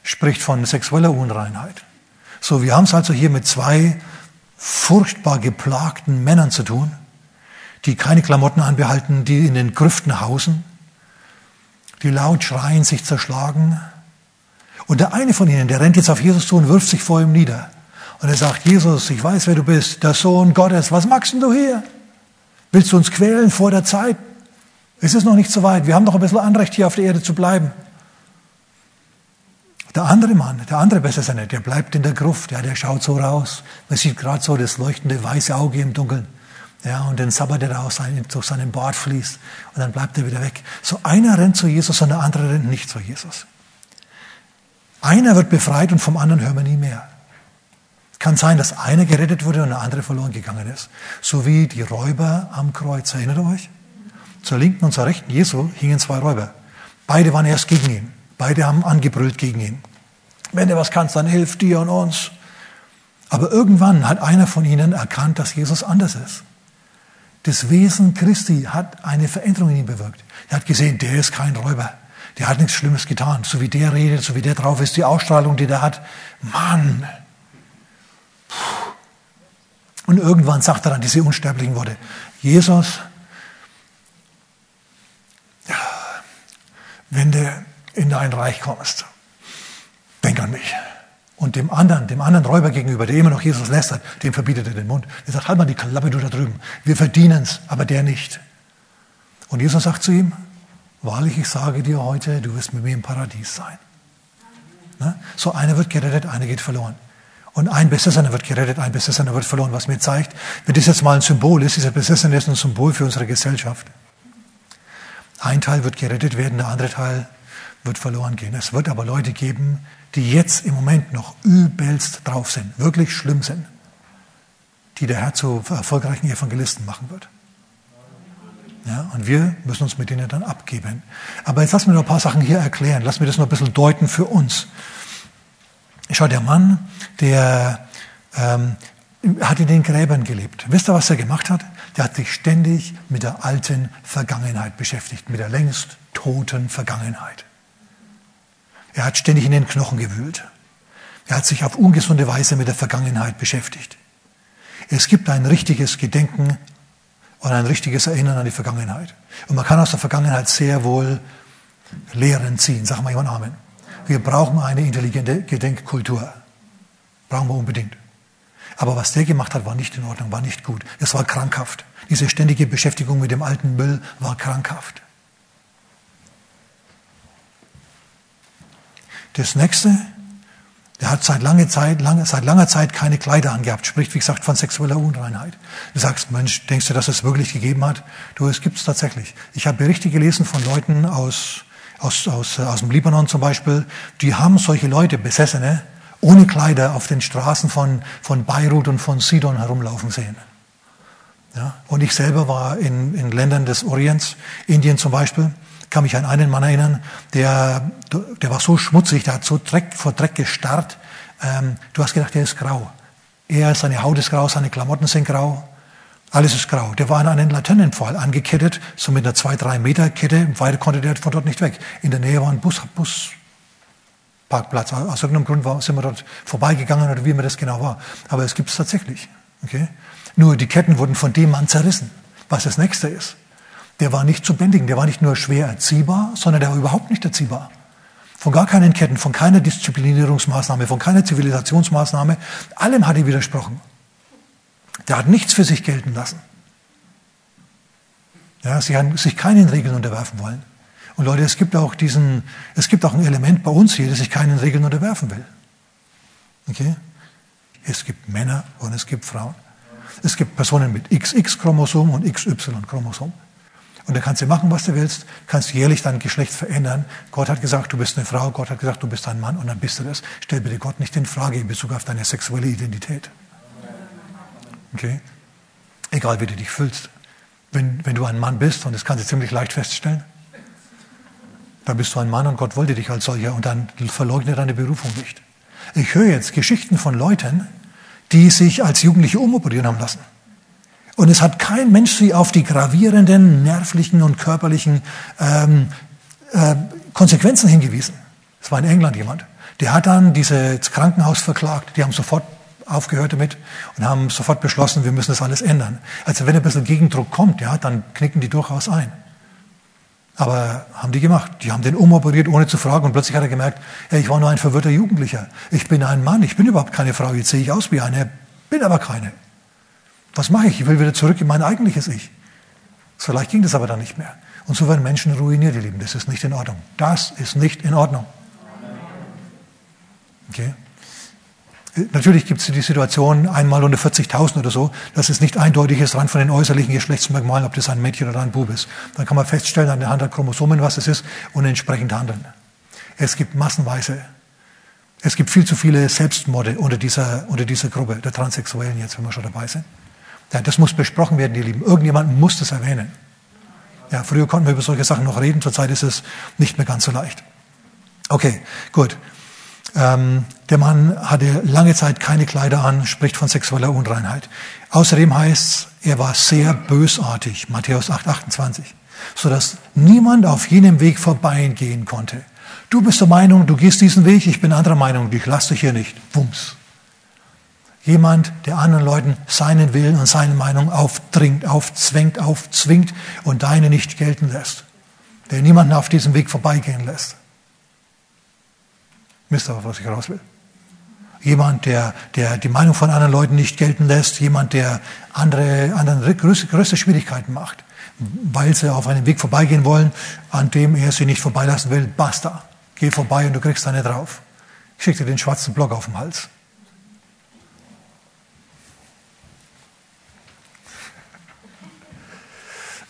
Spricht von sexueller Unreinheit. So, wir haben es also hier mit zwei furchtbar geplagten Männern zu tun, die keine Klamotten anbehalten, die in den Grüften hausen, die laut schreien, sich zerschlagen. Und der eine von ihnen, der rennt jetzt auf Jesus zu und wirft sich vor ihm nieder. Und er sagt, Jesus, ich weiß, wer du bist, der Sohn Gottes, was magst denn du hier? Willst du uns quälen vor der Zeit? Es ist noch nicht so weit. Wir haben doch ein bisschen Anrecht, hier auf der Erde zu bleiben. Der andere Mann, der andere Besessene, der bleibt in der Gruft, ja, der schaut so raus. Man sieht gerade so das leuchtende weiße Auge im Dunkeln. Ja, und den Sabbat, der da durch seinen Bart fließt. Und dann bleibt er wieder weg. So einer rennt zu Jesus und der andere rennt nicht zu Jesus. Einer wird befreit und vom anderen hören wir nie mehr. Kann sein, dass einer gerettet wurde und der andere verloren gegangen ist. So wie die Räuber am Kreuz. Erinnert ihr euch? Zur linken und zur rechten Jesu hingen zwei Räuber. Beide waren erst gegen ihn. Beide haben angebrüllt gegen ihn. Wenn du was kannst, dann hilf dir und uns. Aber irgendwann hat einer von ihnen erkannt, dass Jesus anders ist. Das Wesen Christi hat eine Veränderung in ihm bewirkt. Er hat gesehen, der ist kein Räuber. Der hat nichts Schlimmes getan. So wie der redet, so wie der drauf ist, die Ausstrahlung, die der hat. Mann. Und irgendwann sagt er dann diese unsterblichen Worte. Jesus, wenn du in dein Reich kommst, denk an mich. Und dem anderen, dem anderen Räuber gegenüber, der immer noch Jesus lästert, dem verbietet er den Mund. Er sagt, halt mal die Klappe du da drüben. Wir verdienen es, aber der nicht. Und Jesus sagt zu ihm, wahrlich, ich sage dir heute, du wirst mit mir im Paradies sein. Ne? So einer wird gerettet, einer geht verloren. Und ein Besessener wird gerettet, ein Besessener wird verloren, was mir zeigt, wenn das jetzt mal ein Symbol ist, dieser Besessener ist ein Symbol für unsere Gesellschaft. Ein Teil wird gerettet werden, der andere Teil wird verloren gehen. Es wird aber Leute geben, die jetzt im Moment noch übelst drauf sind, wirklich schlimm sind, die der Herr zu erfolgreichen Evangelisten machen wird. Ja, und wir müssen uns mit denen dann abgeben. Aber jetzt lass mir noch ein paar Sachen hier erklären. Lass mir das noch ein bisschen deuten für uns. Schau, der Mann, der ähm, hat in den Gräbern gelebt. Wisst ihr, was er gemacht hat? Der hat sich ständig mit der alten Vergangenheit beschäftigt, mit der längst toten Vergangenheit. Er hat ständig in den Knochen gewühlt. Er hat sich auf ungesunde Weise mit der Vergangenheit beschäftigt. Es gibt ein richtiges Gedenken und ein richtiges Erinnern an die Vergangenheit. Und man kann aus der Vergangenheit sehr wohl Lehren ziehen. Sag mal jemand Amen. Wir brauchen eine intelligente Gedenkkultur. Brauchen wir unbedingt. Aber was der gemacht hat, war nicht in Ordnung, war nicht gut. Es war krankhaft. Diese ständige Beschäftigung mit dem alten Müll war krankhaft. Das nächste, der hat seit langer Zeit, lange, seit langer Zeit keine Kleider angehabt, spricht wie gesagt von sexueller Unreinheit. Du sagst, Mensch, denkst du, dass es wirklich gegeben hat? Du, es gibt es tatsächlich. Ich habe Berichte gelesen von Leuten aus, aus, aus, aus dem Libanon zum Beispiel, die haben solche Leute, Besessene, ohne Kleider auf den Straßen von, von Beirut und von Sidon herumlaufen sehen. Ja? Und ich selber war in, in Ländern des Orients, Indien zum Beispiel, kann mich an einen Mann erinnern, der, der war so schmutzig, der hat so Dreck, vor Dreck gestarrt. Ähm, du hast gedacht, der ist grau. Er, seine Haut ist grau, seine Klamotten sind grau. Alles ist grau. Der war an einen Laternenpfahl angekettet, so mit einer zwei, drei Meter Kette. Weiter konnte der von dort nicht weg. In der Nähe war ein Bus, Busparkplatz. Aus irgendeinem Grund sind wir dort vorbeigegangen oder wie mir das genau war. Aber es gibt es tatsächlich. Okay? Nur die Ketten wurden von dem Mann zerrissen. Was das nächste ist der war nicht zu bändigen, der war nicht nur schwer erziehbar, sondern der war überhaupt nicht erziehbar. Von gar keinen Ketten, von keiner Disziplinierungsmaßnahme, von keiner Zivilisationsmaßnahme, allem hat er widersprochen. Der hat nichts für sich gelten lassen. Ja, sie haben sich keinen Regeln unterwerfen wollen. Und Leute, es gibt auch diesen, es gibt auch ein Element bei uns hier, das sich keinen Regeln unterwerfen will. Okay? Es gibt Männer und es gibt Frauen. Es gibt Personen mit XX-Chromosom und XY-Chromosom. Und da kannst du machen, was du willst, kannst jährlich dein Geschlecht verändern. Gott hat gesagt, du bist eine Frau, Gott hat gesagt, du bist ein Mann und dann bist du das. Stell bitte Gott nicht in Frage in Bezug auf deine sexuelle Identität. Okay? Egal, wie du dich fühlst. Wenn, wenn du ein Mann bist, und das kannst du ziemlich leicht feststellen, Dann bist du ein Mann und Gott wollte dich als solcher und dann verleugne deine Berufung nicht. Ich höre jetzt Geschichten von Leuten, die sich als Jugendliche umoperieren haben lassen. Und es hat kein Mensch sie auf die gravierenden nervlichen und körperlichen ähm, äh, Konsequenzen hingewiesen. Es war in England jemand. Der hat dann dieses Krankenhaus verklagt. Die haben sofort aufgehört damit und haben sofort beschlossen, wir müssen das alles ändern. Also wenn ein bisschen Gegendruck kommt, ja, dann knicken die durchaus ein. Aber haben die gemacht. Die haben den umoperiert, ohne zu fragen. Und plötzlich hat er gemerkt, ja, ich war nur ein verwirrter Jugendlicher. Ich bin ein Mann, ich bin überhaupt keine Frau. Jetzt sehe ich aus wie eine, bin aber keine. Was mache ich? Ich will wieder zurück in mein eigentliches Ich. So leicht ging das aber dann nicht mehr. Und so werden Menschen ruiniert, ihr Lieben. Das ist nicht in Ordnung. Das ist nicht in Ordnung. Okay? Natürlich gibt es die Situation einmal unter 40.000 oder so, dass es nicht eindeutig ist rein von den äußerlichen Geschlechtsmerkmalen, ob das ein Mädchen oder ein Bub ist. Dann kann man feststellen anhand der Chromosomen, was es ist und entsprechend handeln. Es gibt massenweise, es gibt viel zu viele Selbstmorde unter dieser, unter dieser Gruppe der Transsexuellen jetzt, wenn wir schon dabei sind. Ja, das muss besprochen werden, ihr Lieben. Irgendjemand muss das erwähnen. Ja, früher konnten wir über solche Sachen noch reden, zurzeit ist es nicht mehr ganz so leicht. Okay, gut. Ähm, der Mann hatte lange Zeit keine Kleider an, spricht von sexueller Unreinheit. Außerdem heißt es, er war sehr bösartig, Matthäus 8, 28, sodass niemand auf jenem Weg vorbeigehen konnte. Du bist der Meinung, du gehst diesen Weg, ich bin anderer Meinung, ich lasse dich hier nicht. Wumms. Jemand, der anderen Leuten seinen Willen und seine Meinung aufdringt, aufzwängt, aufzwingt und deine nicht gelten lässt. Der niemanden auf diesem Weg vorbeigehen lässt. Wisst ihr, was ich raus will? Jemand, der, der die Meinung von anderen Leuten nicht gelten lässt, jemand, der andere, anderen größte, größte Schwierigkeiten macht, weil sie auf einen Weg vorbeigehen wollen, an dem er sie nicht vorbeilassen will. Basta. Geh vorbei und du kriegst eine drauf. Ich schicke dir den schwarzen Block auf den Hals.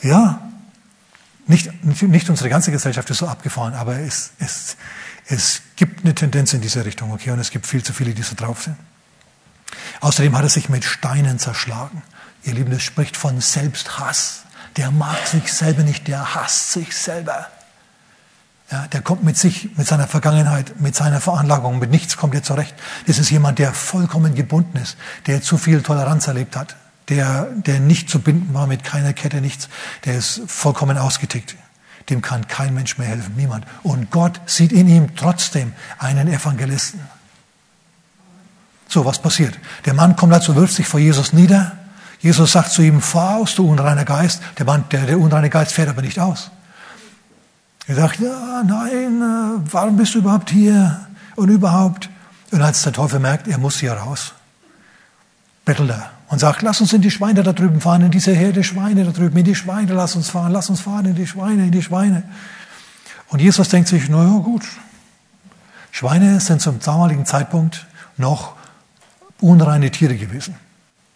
Ja, nicht, nicht unsere ganze Gesellschaft ist so abgefahren, aber es, es, es gibt eine Tendenz in diese Richtung, okay, und es gibt viel zu viele, die so drauf sind. Außerdem hat er sich mit Steinen zerschlagen. Ihr Lieben, das spricht von Selbsthass. Der mag sich selber nicht, der hasst sich selber. Ja, der kommt mit sich, mit seiner Vergangenheit, mit seiner Veranlagung, mit nichts kommt er zurecht. Das ist jemand, der vollkommen gebunden ist, der zu viel Toleranz erlebt hat, der, der nicht zu binden war mit keiner Kette, nichts. Der ist vollkommen ausgetickt dem kann kein Mensch mehr helfen, niemand. Und Gott sieht in ihm trotzdem einen Evangelisten. So, was passiert? Der Mann kommt dazu, wirft sich vor Jesus nieder. Jesus sagt zu ihm, fahr aus, du unreiner Geist. Der, Mann, der, der unreine Geist fährt aber nicht aus. Er sagt, ja, nein, äh, warum bist du überhaupt hier? Und überhaupt. Und als der Teufel merkt, er muss hier raus, bettelt er und sagt, lass uns in die Schweine da drüben fahren, in diese Herde Schweine da drüben, in die Schweine, lass uns fahren, lass uns fahren, in die Schweine, in die Schweine. Und Jesus denkt sich, naja, gut. Schweine sind zum damaligen Zeitpunkt noch unreine Tiere gewesen.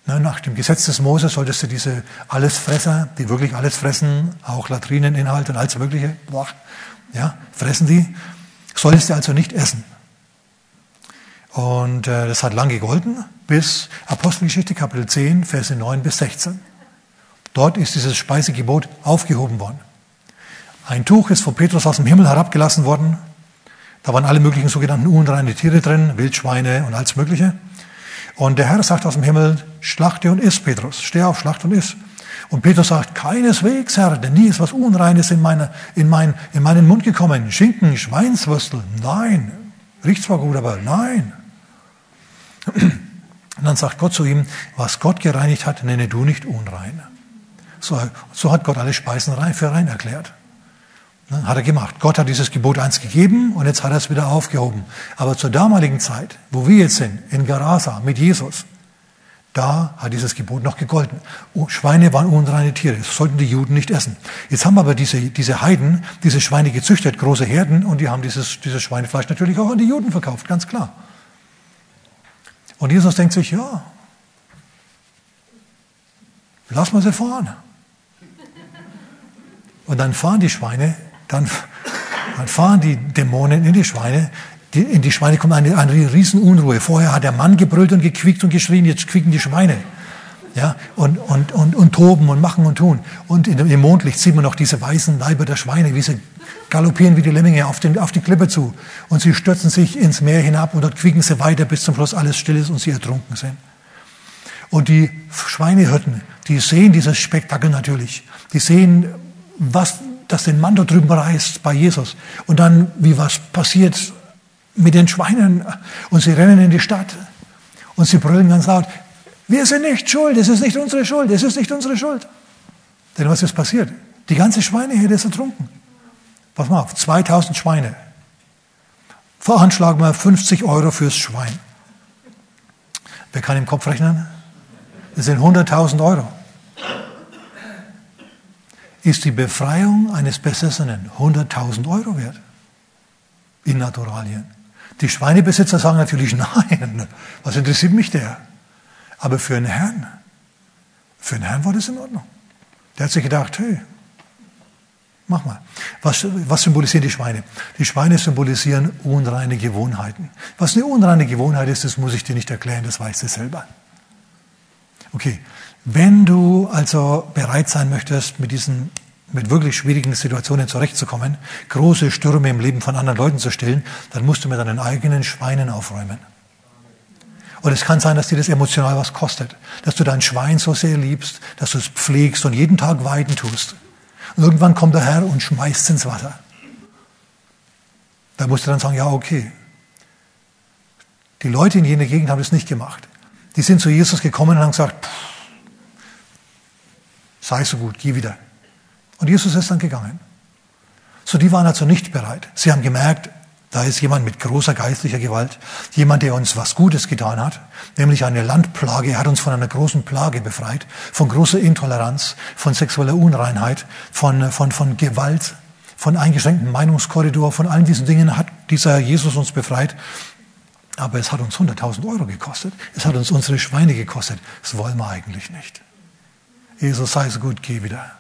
Nach dem Gesetz des Moses solltest du diese Allesfresser, die wirklich alles fressen, auch Latrineninhalt und alles Mögliche, ja, fressen die, solltest du also nicht essen. Und äh, das hat lange gegolten, bis Apostelgeschichte Kapitel 10, Verse 9 bis 16. Dort ist dieses Speisegebot aufgehoben worden. Ein Tuch ist von Petrus aus dem Himmel herabgelassen worden. Da waren alle möglichen sogenannten unreine Tiere drin, Wildschweine und alles Mögliche. Und der Herr sagt aus dem Himmel, schlachte und iss, Petrus. Steh auf, schlacht und iss. Und Petrus sagt, keineswegs, Herr, denn nie ist was Unreines in, meine, in, mein, in meinen Mund gekommen. Schinken, Schweinswürstel, nein. Riecht zwar gut, aber nein. Und dann sagt Gott zu ihm, was Gott gereinigt hat, nenne du nicht unrein. So, so hat Gott alle Speisen rein für rein erklärt. Ne, hat er gemacht. Gott hat dieses Gebot eins gegeben und jetzt hat er es wieder aufgehoben. Aber zur damaligen Zeit, wo wir jetzt sind, in Gerasa mit Jesus, da hat dieses Gebot noch gegolten. Schweine waren unreine Tiere, das sollten die Juden nicht essen. Jetzt haben aber diese, diese Heiden diese Schweine gezüchtet, große Herden, und die haben dieses, dieses Schweinefleisch natürlich auch an die Juden verkauft, ganz klar. Und Jesus denkt sich, ja, lass mal sie fahren. Und dann fahren die Schweine, dann, dann fahren die Dämonen in die Schweine. Die, in die Schweine kommt eine, eine Riesenunruhe. Vorher hat der Mann gebrüllt und gequiekt und geschrien, jetzt quieken die Schweine. Ja, und, und, und, und toben und machen und tun. Und im Mondlicht sieht man noch diese weißen Leiber der Schweine, wie sie galoppieren wie die Lemminge auf, den, auf die Klippe zu. Und sie stürzen sich ins Meer hinab und dort quieken sie weiter, bis zum Schluss alles still ist und sie ertrunken sind. Und die Schweinehirten, die sehen dieses Spektakel natürlich. Die sehen, was das den Mann da drüben reißt bei Jesus. Und dann, wie was passiert mit den Schweinen. Und sie rennen in die Stadt. Und sie brüllen ganz laut, wir sind nicht schuld, es ist nicht unsere Schuld, es ist nicht unsere Schuld. Denn was ist passiert? Die ganze Schweineherde ist ertrunken. Pass mal auf, 2000 Schweine. Veranschlagen wir 50 Euro fürs Schwein. Wer kann im Kopf rechnen? Das sind 100.000 Euro. Ist die Befreiung eines Besessenen 100.000 Euro wert? In Naturalien. Die Schweinebesitzer sagen natürlich, nein, was interessiert mich der? Aber für einen Herrn, für einen Herrn war das in Ordnung. Der hat sich gedacht, hey, mach mal. Was, was symbolisieren die Schweine? Die Schweine symbolisieren unreine Gewohnheiten. Was eine unreine Gewohnheit ist, das muss ich dir nicht erklären, das weißt du selber. Okay, wenn du also bereit sein möchtest, mit diesen mit wirklich schwierigen Situationen zurechtzukommen, große Stürme im Leben von anderen Leuten zu stillen, dann musst du mit deinen eigenen Schweinen aufräumen. Und es kann sein, dass dir das emotional was kostet, dass du dein Schwein so sehr liebst, dass du es pflegst und jeden Tag weiden tust. Und irgendwann kommt der Herr und schmeißt es ins Wasser. Da musst du dann sagen, ja, okay. Die Leute in jener Gegend haben das nicht gemacht. Die sind zu Jesus gekommen und haben gesagt, sei so gut, geh wieder. Und Jesus ist dann gegangen. So, die waren also nicht bereit. Sie haben gemerkt, da ist jemand mit großer geistlicher Gewalt, jemand, der uns was Gutes getan hat, nämlich eine Landplage. Er hat uns von einer großen Plage befreit, von großer Intoleranz, von sexueller Unreinheit, von, von, von Gewalt, von eingeschränktem Meinungskorridor, von allen diesen Dingen hat dieser Jesus uns befreit. Aber es hat uns 100.000 Euro gekostet. Es hat uns unsere Schweine gekostet. Das wollen wir eigentlich nicht. Jesus sei so gut, geh wieder.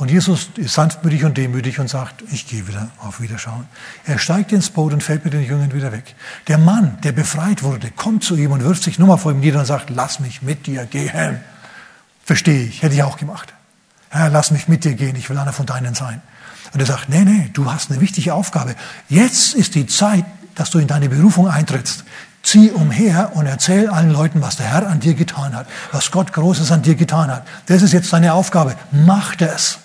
Und Jesus ist sanftmütig und demütig und sagt, ich gehe wieder auf Wiederschauen. Er steigt ins Boot und fällt mit den Jüngern wieder weg. Der Mann, der befreit wurde, kommt zu ihm und wirft sich nochmal vor ihm nieder und sagt, lass mich mit dir gehen. Verstehe ich, hätte ich auch gemacht. Herr, lass mich mit dir gehen, ich will einer von deinen sein. Und er sagt, nee, nee, du hast eine wichtige Aufgabe. Jetzt ist die Zeit, dass du in deine Berufung eintrittst. Zieh umher und erzähl allen Leuten, was der Herr an dir getan hat, was Gott Großes an dir getan hat. Das ist jetzt deine Aufgabe. Mach das.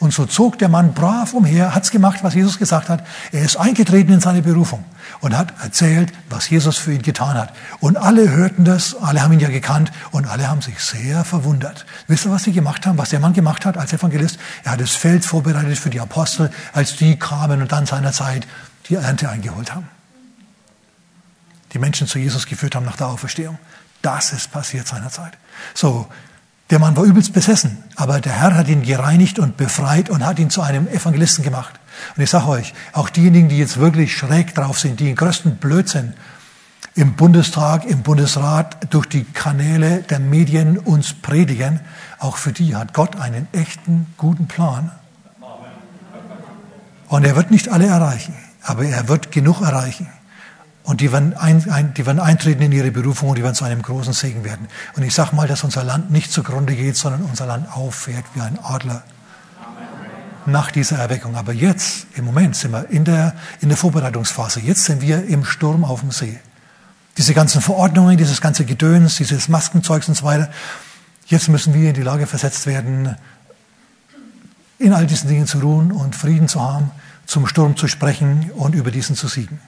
Und so zog der Mann brav umher, hat's gemacht, was Jesus gesagt hat. Er ist eingetreten in seine Berufung und hat erzählt, was Jesus für ihn getan hat. Und alle hörten das, alle haben ihn ja gekannt und alle haben sich sehr verwundert. Wisst ihr, was sie gemacht haben, was der Mann gemacht hat als Evangelist? Er hat das Feld vorbereitet für die Apostel, als die kamen und dann seinerzeit die Ernte eingeholt haben. Die Menschen zu Jesus geführt haben nach der Auferstehung. Das ist passiert seinerzeit. So, der Mann war übelst besessen, aber der Herr hat ihn gereinigt und befreit und hat ihn zu einem Evangelisten gemacht. Und ich sage euch, auch diejenigen, die jetzt wirklich schräg drauf sind, die den größten Blödsinn im Bundestag, im Bundesrat, durch die Kanäle der Medien uns predigen, auch für die hat Gott einen echten, guten Plan. Und er wird nicht alle erreichen, aber er wird genug erreichen. Und die werden, ein, ein, die werden eintreten in ihre Berufung und die werden zu einem großen Segen werden. Und ich sage mal, dass unser Land nicht zugrunde geht, sondern unser Land auffährt wie ein Adler nach dieser Erweckung. Aber jetzt, im Moment, sind wir in der, in der Vorbereitungsphase. Jetzt sind wir im Sturm auf dem See. Diese ganzen Verordnungen, dieses ganze Gedöns, dieses Maskenzeugs und so weiter. Jetzt müssen wir in die Lage versetzt werden, in all diesen Dingen zu ruhen und Frieden zu haben, zum Sturm zu sprechen und über diesen zu siegen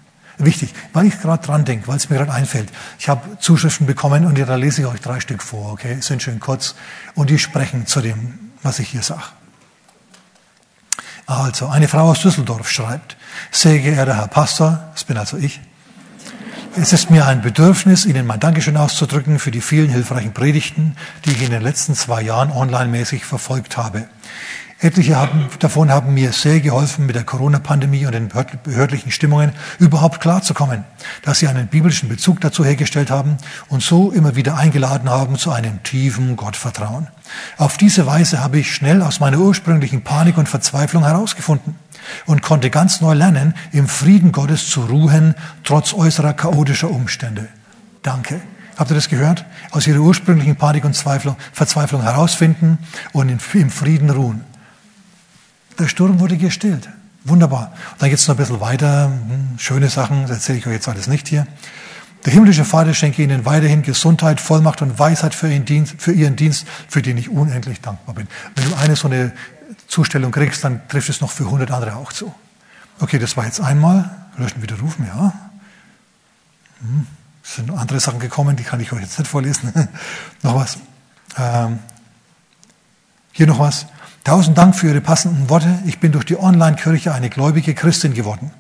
wichtig, weil ich gerade dran denke, weil es mir gerade einfällt. Ich habe Zuschriften bekommen und da lese ich euch drei Stück vor, okay? Sind schön kurz und die sprechen zu dem, was ich hier sage. Also, eine Frau aus Düsseldorf schreibt, sehr geehrter Herr Pastor, das bin also ich, es ist mir ein Bedürfnis, Ihnen mein Dankeschön auszudrücken für die vielen hilfreichen Predigten, die ich in den letzten zwei Jahren online-mäßig verfolgt habe. Etliche haben, davon haben mir sehr geholfen, mit der Corona-Pandemie und den behördlichen Stimmungen überhaupt klarzukommen, dass sie einen biblischen Bezug dazu hergestellt haben und so immer wieder eingeladen haben zu einem tiefen Gottvertrauen. Auf diese Weise habe ich schnell aus meiner ursprünglichen Panik und Verzweiflung herausgefunden und konnte ganz neu lernen, im Frieden Gottes zu ruhen, trotz äußerer chaotischer Umstände. Danke. Habt ihr das gehört? Aus ihrer ursprünglichen Panik und Zweiflung, Verzweiflung herausfinden und im Frieden ruhen. Der Sturm wurde gestillt. Wunderbar. Und dann geht es noch ein bisschen weiter. Hm, schöne Sachen, das erzähle ich euch jetzt alles nicht hier. Der himmlische Vater schenke ihnen weiterhin Gesundheit, Vollmacht und Weisheit für ihren, Dienst, für ihren Dienst, für den ich unendlich dankbar bin. Wenn du eine so eine Zustellung kriegst, dann trifft es noch für 100 andere auch zu. Okay, das war jetzt einmal. Löschen, widerrufen, ja. Hm. Es sind andere Sachen gekommen, die kann ich euch jetzt nicht vorlesen. noch was. Ähm, hier noch was. Tausend Dank für Ihre passenden Worte. Ich bin durch die Online-Kirche eine gläubige Christin geworden.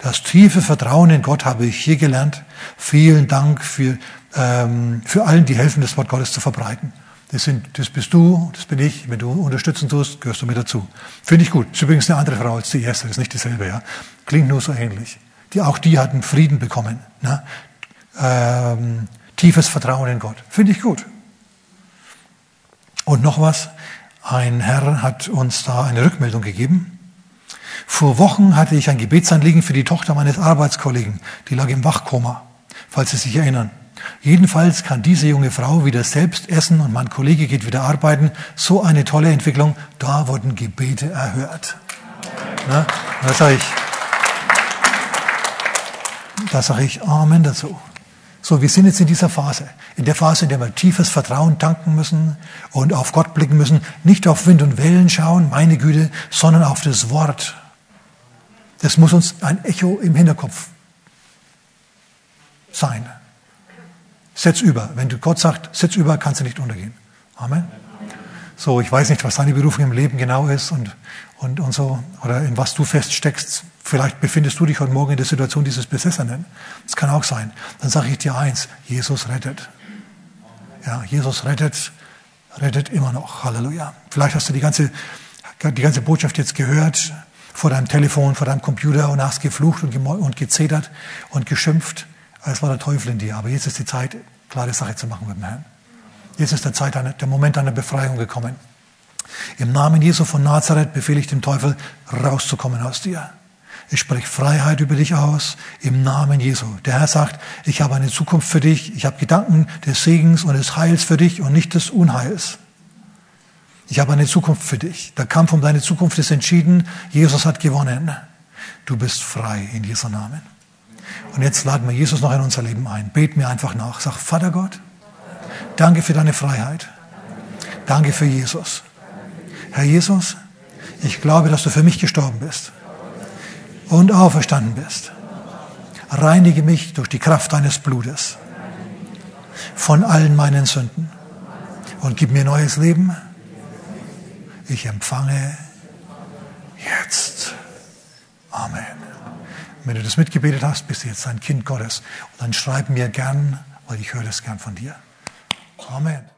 Das tiefe Vertrauen in Gott habe ich hier gelernt. Vielen Dank für, ähm, für allen, die helfen, das Wort Gottes zu verbreiten. Das, sind, das bist du, das bin ich. Wenn du unterstützen tust, gehörst du mit dazu. Finde ich gut. Ist übrigens eine andere Frau als die erste, das ist nicht dieselbe. Ja? Klingt nur so ähnlich. Die, auch die hatten Frieden bekommen. Ne? Ähm, tiefes Vertrauen in Gott. Finde ich gut. Und noch was. Ein Herr hat uns da eine Rückmeldung gegeben. Vor Wochen hatte ich ein Gebetsanliegen für die Tochter meines Arbeitskollegen. Die lag im Wachkoma, falls Sie sich erinnern. Jedenfalls kann diese junge Frau wieder selbst essen und mein Kollege geht wieder arbeiten. So eine tolle Entwicklung. Da wurden Gebete erhört. Na, da sage ich, da sage ich Amen dazu. So, wir sind jetzt in dieser Phase. In der Phase, in der wir tiefes Vertrauen tanken müssen und auf Gott blicken müssen. Nicht auf Wind und Wellen schauen, meine Güte, sondern auf das Wort. Das muss uns ein Echo im Hinterkopf sein. Setz über. Wenn du Gott sagt, setz über, kannst du nicht untergehen. Amen. So, ich weiß nicht, was deine Berufung im Leben genau ist und, und, und so, oder in was du feststeckst. Vielleicht befindest du dich heute Morgen in der Situation dieses Besessenen. Das kann auch sein. Dann sage ich dir eins, Jesus rettet. Ja, Jesus rettet, rettet immer noch. Halleluja. Vielleicht hast du die ganze, die ganze Botschaft jetzt gehört vor deinem Telefon, vor deinem Computer und hast geflucht und, und gezetert und geschimpft. Es war der Teufel in dir. Aber jetzt ist die Zeit, klare Sache zu machen mit dem Herrn. Jetzt ist der, Zeit, der Moment einer Befreiung gekommen. Im Namen Jesu von Nazareth befehle ich dem Teufel, rauszukommen aus dir. Ich spreche Freiheit über dich aus im Namen Jesu. Der Herr sagt, ich habe eine Zukunft für dich. Ich habe Gedanken des Segens und des Heils für dich und nicht des Unheils. Ich habe eine Zukunft für dich. Der Kampf um deine Zukunft ist entschieden. Jesus hat gewonnen. Du bist frei in Jesu Namen. Und jetzt laden wir Jesus noch in unser Leben ein. Bet mir einfach nach. Sag, Vater Gott, danke für deine Freiheit. Danke für Jesus. Herr Jesus, ich glaube, dass du für mich gestorben bist und auferstanden bist. Reinige mich durch die Kraft deines Blutes von allen meinen Sünden und gib mir neues Leben. Ich empfange jetzt. Amen. Wenn du das mitgebetet hast, bist du jetzt ein Kind Gottes. Und dann schreib mir gern, weil ich höre das gern von dir. Amen.